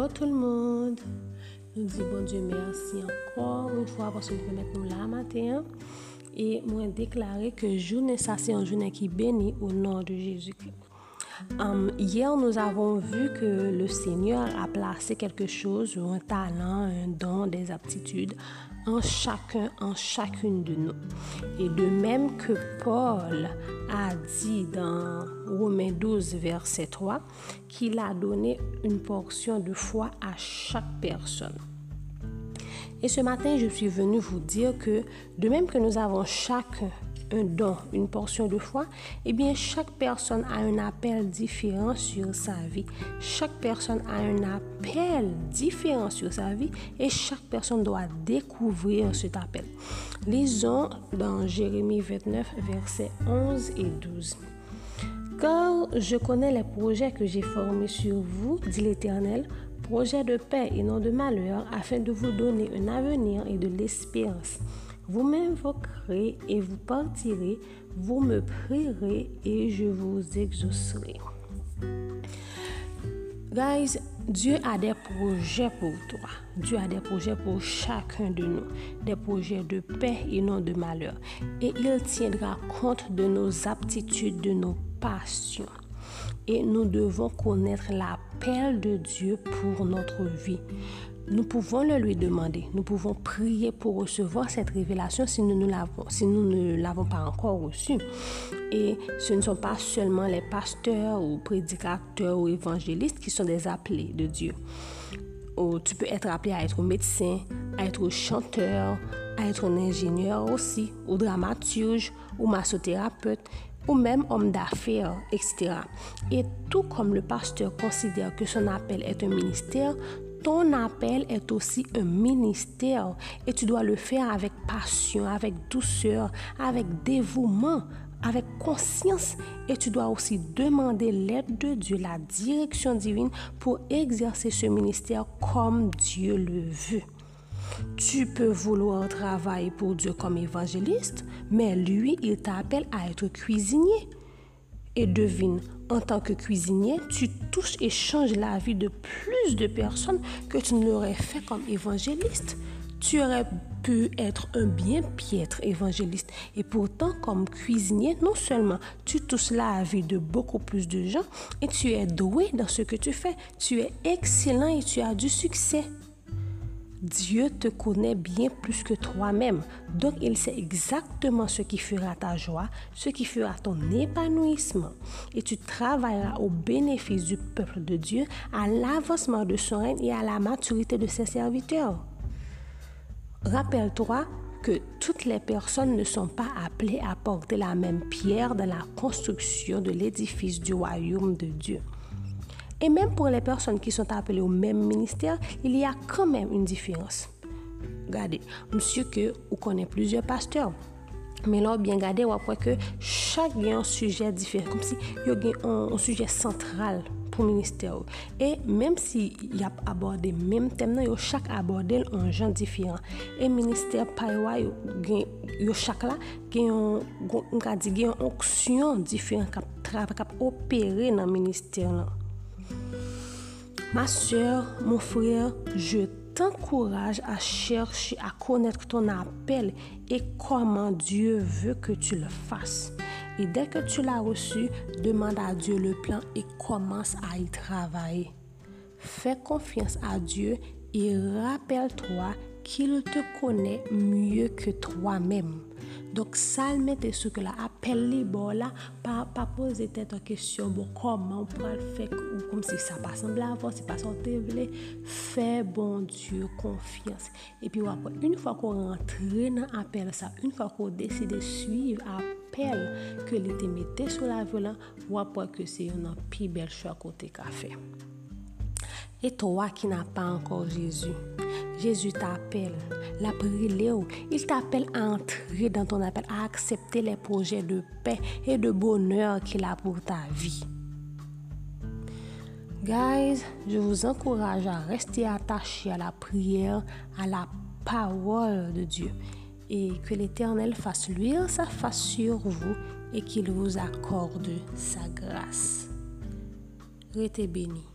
Allô tout le monde. Nous disons bon Dieu merci encore une fois parce que nous mettre nous là matin. Et moi déclarer que journée ça c'est une journée qui bénit au nom de Jésus-Christ. Um, hier, nous avons vu que le Seigneur a placé quelque chose, un talent, un don, des aptitudes en chacun, en chacune de nous. Et de même que Paul a dit dans Romains 12, verset 3, qu'il a donné une portion de foi à chaque personne. Et ce matin, je suis venu vous dire que de même que nous avons chacun un don, une portion de foi, eh bien, chaque personne a un appel différent sur sa vie. Chaque personne a un appel différent sur sa vie et chaque personne doit découvrir cet appel. Lisons dans Jérémie 29, versets 11 et 12. Car je connais les projets que j'ai formés sur vous, dit l'Éternel, projets de paix et non de malheur, afin de vous donner un avenir et de l'espérance. Vous m'invoquerez et vous partirez, vous me prierez et je vous exaucerai. Guys, Dieu a des projets pour toi. Dieu a des projets pour chacun de nous. Des projets de paix et non de malheur. Et il tiendra compte de nos aptitudes, de nos passions. Et nous devons connaître l'appel de Dieu pour notre vie. Nous pouvons le lui demander. Nous pouvons prier pour recevoir cette révélation si nous, ne l'avons pas encore reçue. Et ce ne sont pas seulement les pasteurs ou prédicateurs ou évangélistes qui sont des appelés de Dieu. Ou tu peux être appelé à être médecin, à être chanteur, à être ingénieur aussi, ou dramaturge, ou massothérapeute, ou même homme d'affaires, etc. Et tout comme le pasteur considère que son appel est un ministère, ton appel est aussi un ministère et tu dois le faire avec passion, avec douceur, avec dévouement, avec conscience et tu dois aussi demander l'aide de Dieu, la direction divine pour exercer ce ministère comme Dieu le veut. Tu peux vouloir travailler pour Dieu comme évangéliste, mais lui, il t'appelle à être cuisinier. Et devine, en tant que cuisinier, tu touches et changes la vie de plus de personnes que tu ne l'aurais fait comme évangéliste. Tu aurais pu être un bien piètre évangéliste. Et pourtant, comme cuisinier, non seulement tu touches la vie de beaucoup plus de gens, et tu es doué dans ce que tu fais. Tu es excellent et tu as du succès. Dieu te connaît bien plus que toi-même. Donc, il sait exactement ce qui fera ta joie, ce qui fera ton épanouissement. Et tu travailleras au bénéfice du peuple de Dieu, à l'avancement de son règne et à la maturité de ses serviteurs. Rappelle-toi que toutes les personnes ne sont pas appelées à porter la même pierre dans la construction de l'édifice du royaume de Dieu. Et même pour les personnes qui sont appelées au même ministère, il y a quand même une différence. Regardez, monsieur que vous connaissez plusieurs pasteurs. Mais là, bien regardez, on voit que chaque a un sujet différent, comme si il y a un, sujet central pour le ministère. Et même si y a abordé le même thème, non, il chaque abordé un genre différent. Et le ministère Paiwa, yo chaque là, gen yon, yon, yon, yon, yon, yon, yon, yon, yon, yon, Ma soeur, mon frère, je t'encourage à chercher à connaître ton appel et comment Dieu veut que tu le fasses. Et dès que tu l'as reçu, demande à Dieu le plan et commence à y travailler. Fais confiance à Dieu et rappelle-toi qu'il te connaît mieux que toi-même. Dok sal mette sou ke la apel li bo la, pa, pa pose tet an kesyon bo koman pou al fek ou kom si sa pa sembla avon, si pa son te vle, fe bon dieu konfians. E pi wapon, un fwa ko rentre nan apel sa, un fwa ko deside suiv apel ke li te mette sou la volan, wapon ke se yon an pi bel chwa kote ka fe. E to wak ki na pa ankor Jezu. Jésus t'appelle, la brûlé, il t'appelle à entrer dans ton appel, à accepter les projets de paix et de bonheur qu'il a pour ta vie. Guys, je vous encourage à rester attachés à la prière, à la parole de Dieu et que l'Éternel fasse luire sa face sur vous et qu'il vous accorde sa grâce. Restez bénis.